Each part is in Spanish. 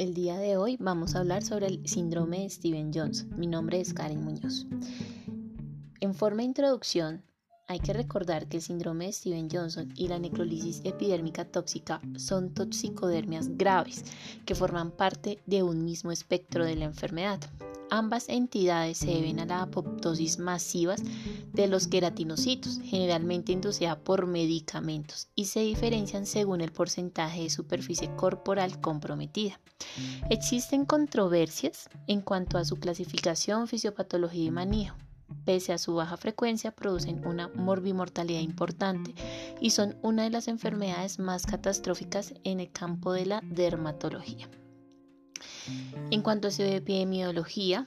El día de hoy vamos a hablar sobre el síndrome de Steven Johnson. Mi nombre es Karen Muñoz. En forma de introducción, hay que recordar que el síndrome de Steven Johnson y la necrolisis epidérmica tóxica son toxicodermias graves que forman parte de un mismo espectro de la enfermedad. Ambas entidades se deben a la apoptosis masivas de los queratinocitos, generalmente inducida por medicamentos, y se diferencian según el porcentaje de superficie corporal comprometida. Existen controversias en cuanto a su clasificación, fisiopatología y manejo. Pese a su baja frecuencia, producen una morbimortalidad importante y son una de las enfermedades más catastróficas en el campo de la dermatología. En cuanto a su epidemiología,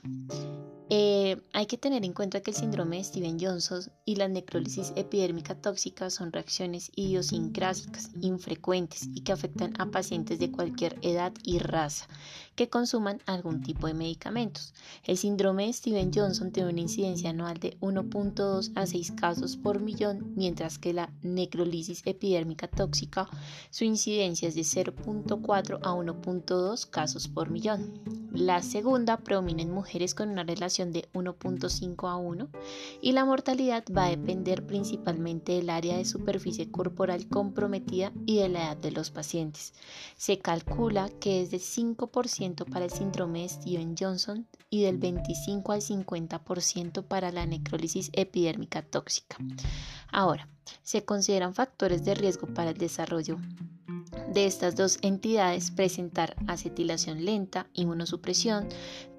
eh, hay que tener en cuenta que el síndrome de Steven Johnson y la necrólisis epidérmica tóxica son reacciones idiosincrásicas, infrecuentes y que afectan a pacientes de cualquier edad y raza que consuman algún tipo de medicamentos. El síndrome de Steven Johnson tiene una incidencia anual de 1.2 a 6 casos por millón, mientras que la necrólisis epidérmica tóxica, su incidencia es de 0.4 a 1.2 casos por millón. La segunda predomina en mujeres con una relación de 1.5 a 1 y la mortalidad va a depender principalmente del área de superficie corporal comprometida y de la edad de los pacientes. Se calcula que es de 5% para el síndrome de Steven Johnson y del 25 al 50% para la necrólisis epidérmica tóxica. Ahora, se consideran factores de riesgo para el desarrollo de estas dos entidades presentar acetilación lenta, inmunosupresión,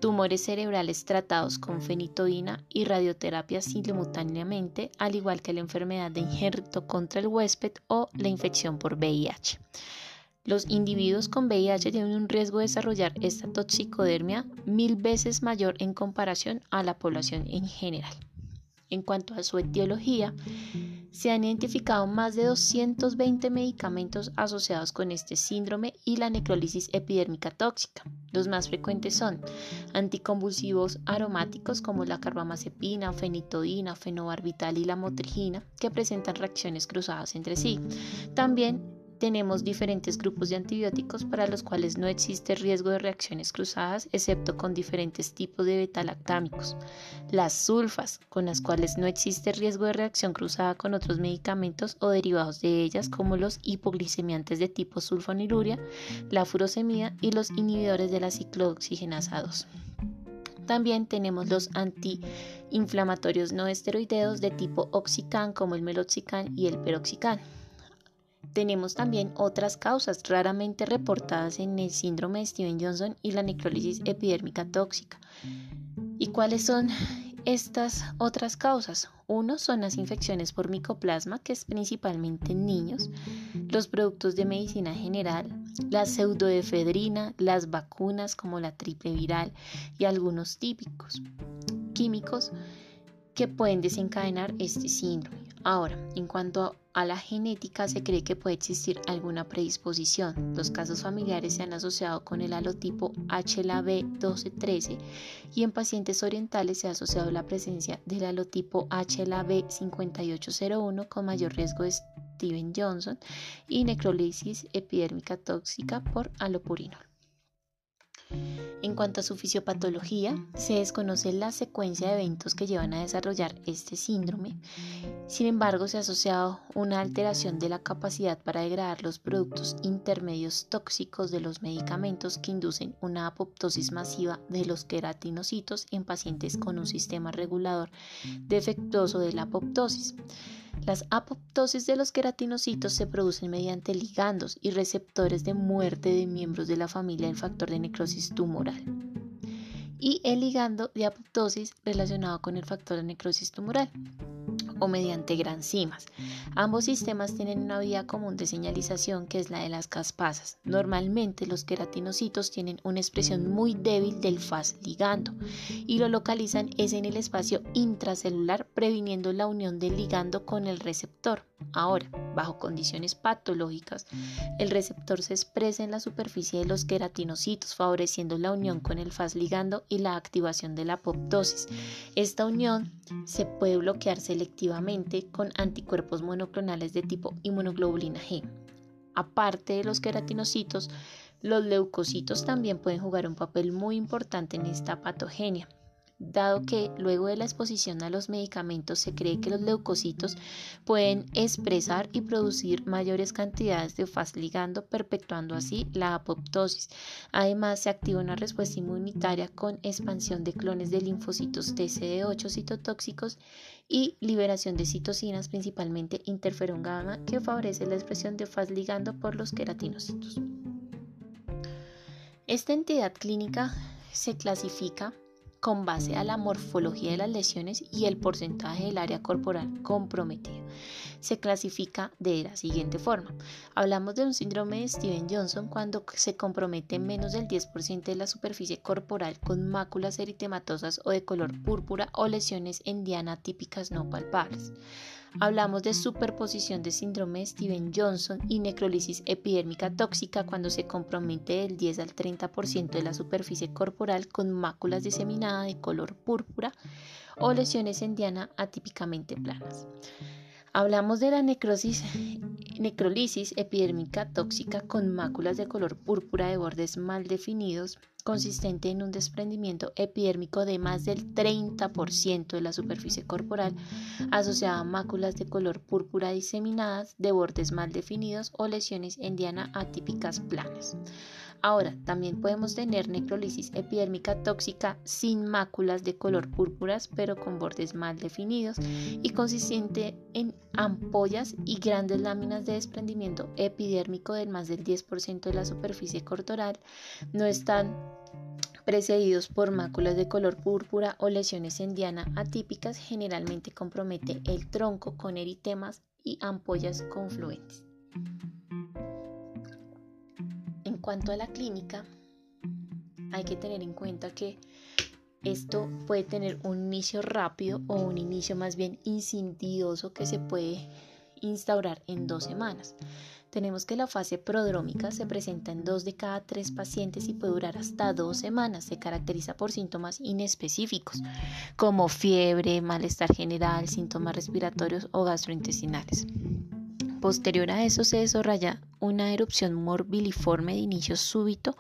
tumores cerebrales tratados con fenitoína y radioterapia simultáneamente, al igual que la enfermedad de injerto contra el huésped o la infección por VIH. Los individuos con VIH tienen un riesgo de desarrollar esta toxicodermia mil veces mayor en comparación a la población en general. En cuanto a su etiología, se han identificado más de 220 medicamentos asociados con este síndrome y la necrólisis epidérmica tóxica. Los más frecuentes son anticonvulsivos aromáticos como la carbamazepina, fenitoína, fenobarbital y la motrigina, que presentan reacciones cruzadas entre sí. También tenemos diferentes grupos de antibióticos para los cuales no existe riesgo de reacciones cruzadas, excepto con diferentes tipos de betalactámicos. Las sulfas, con las cuales no existe riesgo de reacción cruzada con otros medicamentos o derivados de ellas, como los hipoglicemiantes de tipo sulfoniluria, la furosemida y los inhibidores de la ciclooxigenasa 2. También tenemos los antiinflamatorios no esteroideos de tipo oxican como el meloxicam y el peroxicam. Tenemos también otras causas raramente reportadas en el síndrome de Steven Johnson y la necrólisis epidérmica tóxica. ¿Y cuáles son estas otras causas? Uno son las infecciones por micoplasma, que es principalmente en niños, los productos de medicina general, la pseudoefedrina, las vacunas como la triple viral y algunos típicos químicos que pueden desencadenar este síndrome. Ahora, en cuanto a la genética, se cree que puede existir alguna predisposición. Los casos familiares se han asociado con el halotipo HLA-B1213 y en pacientes orientales se ha asociado la presencia del halotipo HLA-B5801 con mayor riesgo de Steven Johnson y necrolisis epidérmica tóxica por alopurinol. En cuanto a su fisiopatología, se desconoce la secuencia de eventos que llevan a desarrollar este síndrome. Sin embargo, se ha asociado una alteración de la capacidad para degradar los productos intermedios tóxicos de los medicamentos que inducen una apoptosis masiva de los queratinocitos en pacientes con un sistema regulador defectuoso de la apoptosis. Las apoptosis de los queratinocitos se producen mediante ligandos y receptores de muerte de miembros de la familia del factor de necrosis tumoral. Y el ligando de apoptosis relacionado con el factor de necrosis tumoral o mediante granzimas. Ambos sistemas tienen una vía común de señalización que es la de las caspasas. Normalmente los queratinocitos tienen una expresión muy débil del FAS ligando y lo localizan es en el espacio intracelular previniendo la unión del ligando con el receptor. Ahora, bajo condiciones patológicas, el receptor se expresa en la superficie de los queratinocitos, favoreciendo la unión con el FAS ligando y la activación de la apoptosis. Esta unión se puede bloquear selectivamente con anticuerpos monoclonales de tipo inmunoglobulina G. Aparte de los queratinocitos, Los leucocitos también pueden jugar un papel muy importante en esta patogenia dado que luego de la exposición a los medicamentos se cree que los leucocitos pueden expresar y producir mayores cantidades de faz ligando, perpetuando así la apoptosis. Además, se activa una respuesta inmunitaria con expansión de clones de linfocitos TCD8 citotóxicos y liberación de citocinas, principalmente interferón gamma, que favorece la expresión de faz ligando por los queratinocitos. Esta entidad clínica se clasifica con base a la morfología de las lesiones y el porcentaje del área corporal comprometida. Se clasifica de la siguiente forma. Hablamos de un síndrome de Steven Johnson cuando se compromete menos del 10% de la superficie corporal con máculas eritematosas o de color púrpura o lesiones en diana típicas no palpables. Hablamos de superposición de síndrome de Steven Johnson y necrolisis epidérmica tóxica cuando se compromete del 10 al 30% de la superficie corporal con máculas diseminadas de color púrpura o lesiones en diana atípicamente planas. Hablamos de la necrosis, necrolisis epidérmica tóxica con máculas de color púrpura de bordes mal definidos, consistente en un desprendimiento epidérmico de más del 30% de la superficie corporal, asociada a máculas de color púrpura diseminadas de bordes mal definidos o lesiones en diana atípicas planas. Ahora, también podemos tener necrolisis epidérmica tóxica sin máculas de color púrpuras, pero con bordes mal definidos y consistente en ampollas y grandes láminas de desprendimiento epidérmico del más del 10% de la superficie corporal. No están precedidos por máculas de color púrpura o lesiones en diana atípicas, generalmente compromete el tronco con eritemas y ampollas confluentes cuanto a la clínica, hay que tener en cuenta que esto puede tener un inicio rápido o un inicio más bien insidioso que se puede instaurar en dos semanas. Tenemos que la fase prodrómica se presenta en dos de cada tres pacientes y puede durar hasta dos semanas. Se caracteriza por síntomas inespecíficos como fiebre, malestar general, síntomas respiratorios o gastrointestinales. Posterior a eso se desarrolla una erupción morbiliforme de inicio súbito,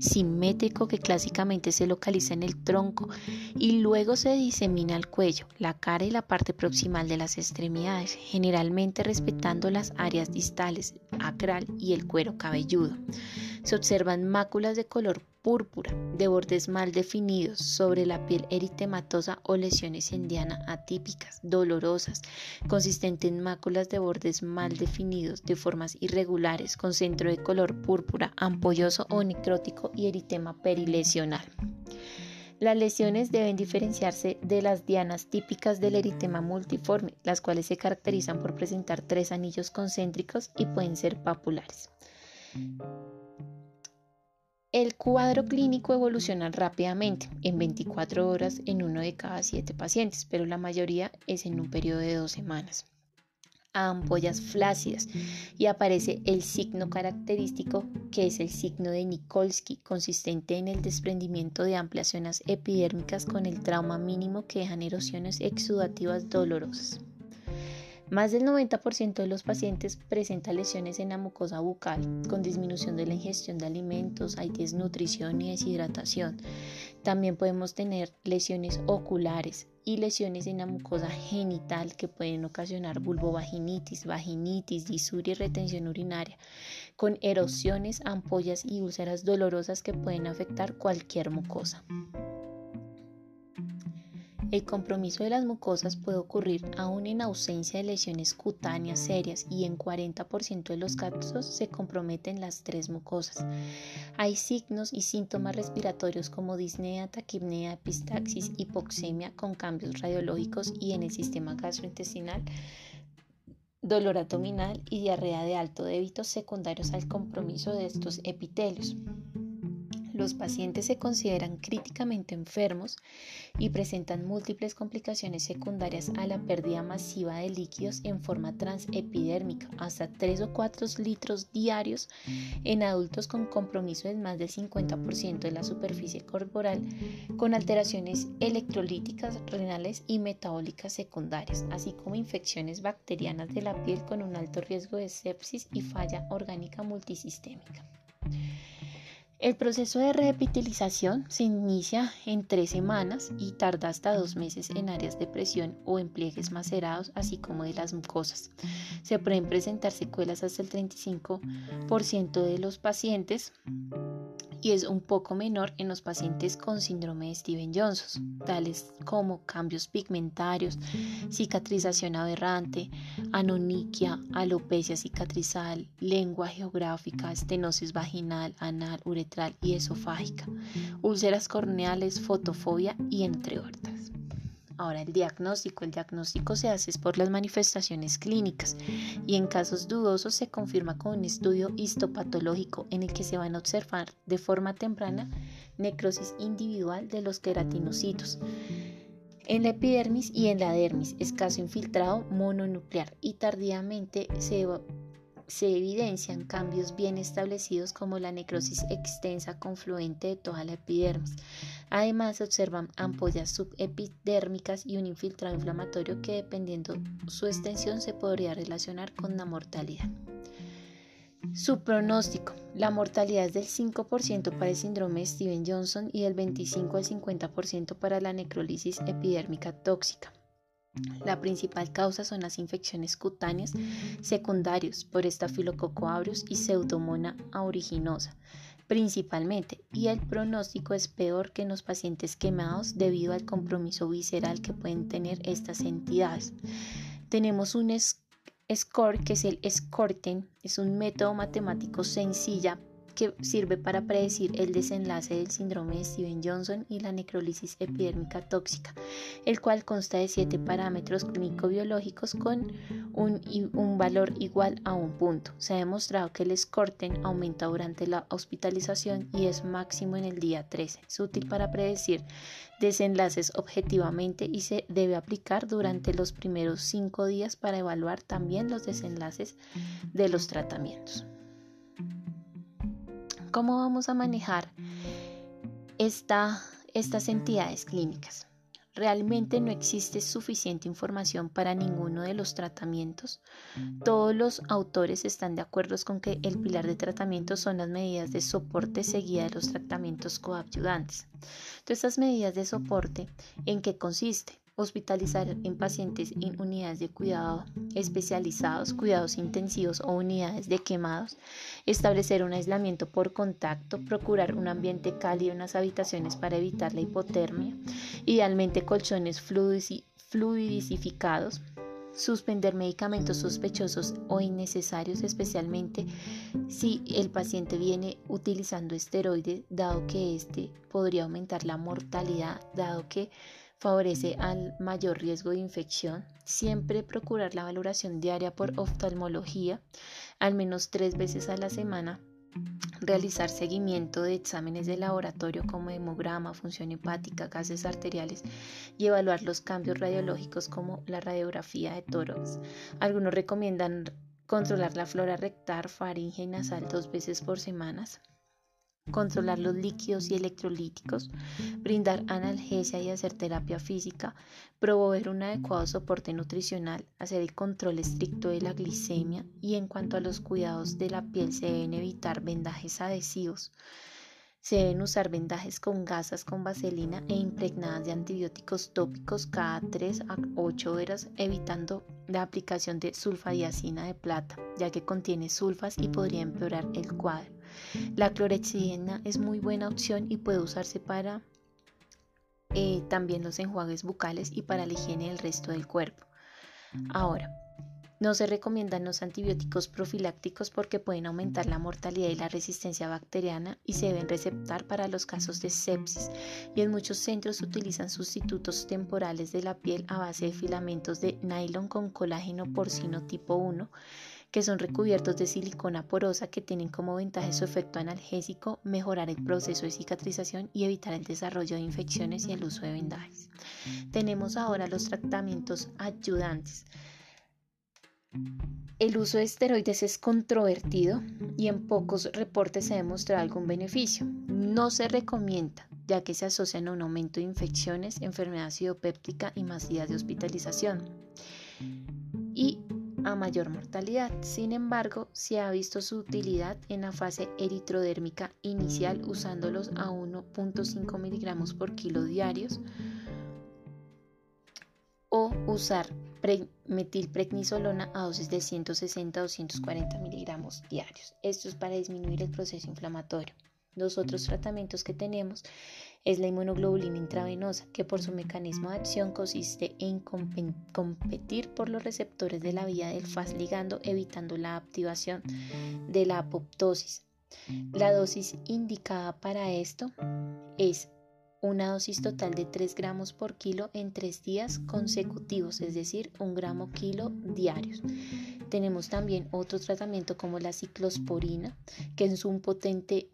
simétrico que clásicamente se localiza en el tronco y luego se disemina al cuello, la cara y la parte proximal de las extremidades, generalmente respetando las áreas distales, acral y el cuero cabelludo. Se observan máculas de color púrpura, de bordes mal definidos sobre la piel eritematosa o lesiones en diana atípicas, dolorosas, consistentes en máculas de bordes mal definidos, de formas irregulares, con centro de color púrpura, ampolloso o necrótico y eritema perilesional. Las lesiones deben diferenciarse de las dianas típicas del eritema multiforme, las cuales se caracterizan por presentar tres anillos concéntricos y pueden ser papulares. El cuadro clínico evoluciona rápidamente, en 24 horas en uno de cada 7 pacientes, pero la mayoría es en un periodo de dos semanas. ampollas flácidas y aparece el signo característico que es el signo de Nikolsky, consistente en el desprendimiento de amplias zonas epidérmicas con el trauma mínimo que dejan erosiones exudativas dolorosas. Más del 90% de los pacientes presenta lesiones en la mucosa bucal, con disminución de la ingestión de alimentos, hay desnutrición y deshidratación. También podemos tener lesiones oculares y lesiones en la mucosa genital que pueden ocasionar vulvovaginitis, vaginitis, disuria y retención urinaria, con erosiones, ampollas y úlceras dolorosas que pueden afectar cualquier mucosa. El compromiso de las mucosas puede ocurrir aún en ausencia de lesiones cutáneas serias y en 40% de los casos se comprometen las tres mucosas. Hay signos y síntomas respiratorios como disnea, taquipnea, epistaxis, hipoxemia con cambios radiológicos y en el sistema gastrointestinal dolor abdominal y diarrea de alto débito secundarios al compromiso de estos epitelios los pacientes se consideran críticamente enfermos y presentan múltiples complicaciones secundarias a la pérdida masiva de líquidos en forma transepidérmica, hasta 3 o 4 litros diarios en adultos con compromiso de más del 50% de la superficie corporal, con alteraciones electrolíticas, renales y metabólicas secundarias, así como infecciones bacterianas de la piel con un alto riesgo de sepsis y falla orgánica multisistémica. El proceso de reepitelización se inicia en tres semanas y tarda hasta dos meses en áreas de presión o en pliegues macerados, así como de las mucosas. Se pueden presentar secuelas hasta el 35% de los pacientes y es un poco menor en los pacientes con síndrome de Steven Johnson, tales como cambios pigmentarios, cicatrización aberrante, anoniquia, alopecia cicatrizal, lengua geográfica, estenosis vaginal, anal, uretral y esofágica, úlceras corneales, fotofobia y entre. Ahora el diagnóstico. El diagnóstico se hace por las manifestaciones clínicas y en casos dudosos se confirma con un estudio histopatológico en el que se van a observar de forma temprana necrosis individual de los queratinocitos en la epidermis y en la dermis, escaso infiltrado mononuclear y tardíamente se se evidencian cambios bien establecidos como la necrosis extensa confluente de toda la epidermis. Además, se observan ampollas subepidérmicas y un infiltrado inflamatorio que dependiendo su extensión se podría relacionar con la mortalidad. Su pronóstico. La mortalidad es del 5% para el síndrome Steven Johnson y del 25 al 50% para la necrolisis epidérmica tóxica. La principal causa son las infecciones cutáneas secundarios por estafilococo aureus y pseudomonas aeruginosa principalmente, y el pronóstico es peor que en los pacientes quemados debido al compromiso visceral que pueden tener estas entidades. Tenemos un score que es el SCORTEN, es un método matemático sencilla que sirve para predecir el desenlace del síndrome de Steven Johnson y la necrólisis epidérmica tóxica, el cual consta de siete parámetros clínico-biológicos con un, un, valor igual a un punto. Se ha demostrado que el SCORTEN aumenta durante la hospitalización y es máximo en el día 13. Es útil para predecir desenlaces objetivamente y se debe aplicar durante los primeros cinco días para evaluar también los desenlaces de los tratamientos. ¿Cómo vamos a manejar estas entidades clínicas? Realmente no existe suficiente información para ninguno de los tratamientos. Todos los autores están de acuerdo con que el pilar de tratamiento son las medidas de soporte seguida de los tratamientos coadyuvantes. Entonces, estas medidas de soporte, ¿en qué consiste? Hospitalizar en pacientes en unidades de cuidado especializados, cuidados intensivos o unidades de quemados, establecer un aislamiento por contacto, procurar un ambiente cálido en las habitaciones para evitar la hipotermia, idealmente colchones fluidificados, suspender medicamentos sospechosos o innecesarios, especialmente si el paciente viene utilizando esteroides, dado que este podría aumentar la mortalidad, dado que favorece al mayor riesgo de infección. Siempre procurar la valoración diaria por oftalmología, al menos tres veces a la semana. Realizar seguimiento de exámenes de laboratorio como hemograma, función hepática, gases arteriales y evaluar los cambios radiológicos como la radiografía de tórax. Algunos recomiendan controlar la flora rectal, faringe y nasal dos veces por semana controlar los líquidos y electrolíticos, brindar analgesia y hacer terapia física, proveer un adecuado soporte nutricional, hacer el control estricto de la glicemia y en cuanto a los cuidados de la piel se deben evitar vendajes adhesivos. Se deben usar vendajes con gasas con vaselina e impregnadas de antibióticos tópicos cada 3 a 8 horas, evitando la aplicación de sulfadiacina de plata, ya que contiene sulfas y podría empeorar el cuadro. La clorexidina es muy buena opción y puede usarse para eh, también los enjuagues bucales y para la higiene del resto del cuerpo. Ahora, no se recomiendan los antibióticos profilácticos porque pueden aumentar la mortalidad y la resistencia bacteriana y se deben receptar para los casos de sepsis. Y en muchos centros se utilizan sustitutos temporales de la piel a base de filamentos de nylon con colágeno porcino tipo 1 que son recubiertos de silicona porosa que tienen como ventaja su efecto analgésico, mejorar el proceso de cicatrización y evitar el desarrollo de infecciones y el uso de vendajes. Tenemos ahora los tratamientos ayudantes. El uso de esteroides es controvertido y en pocos reportes se ha demostrado algún beneficio. No se recomienda, ya que se asocian a un aumento de infecciones, enfermedad acidopéptica y más días de hospitalización. Y a mayor mortalidad. Sin embargo, se ha visto su utilidad en la fase eritrodérmica inicial usándolos a 1.5 miligramos por kilo diarios o usar metilprednisolona a dosis de 160 a 240 miligramos diarios. Esto es para disminuir el proceso inflamatorio. Los otros tratamientos que tenemos es la inmunoglobulina intravenosa, que por su mecanismo de acción consiste en competir por los receptores de la vía del faz ligando, evitando la activación de la apoptosis. La dosis indicada para esto es una dosis total de 3 gramos por kilo en 3 días consecutivos, es decir, un gramo kilo diarios. Tenemos también otro tratamiento como la ciclosporina, que es un potente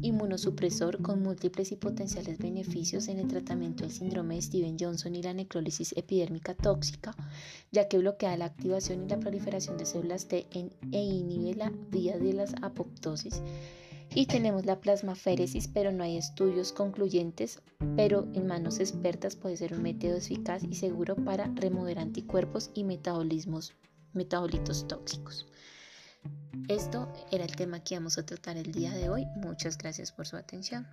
inmunosupresor con múltiples y potenciales beneficios en el tratamiento del síndrome de Steven Johnson y la necrólisis epidérmica tóxica, ya que bloquea la activación y la proliferación de células T e inhibe la vía de las apoptosis. Y tenemos la plasmaféresis, pero no hay estudios concluyentes, pero en manos expertas puede ser un método eficaz y seguro para remover anticuerpos y metabolitos tóxicos. Esto era el tema que íbamos a tratar el día de hoy. Muchas gracias por su atención.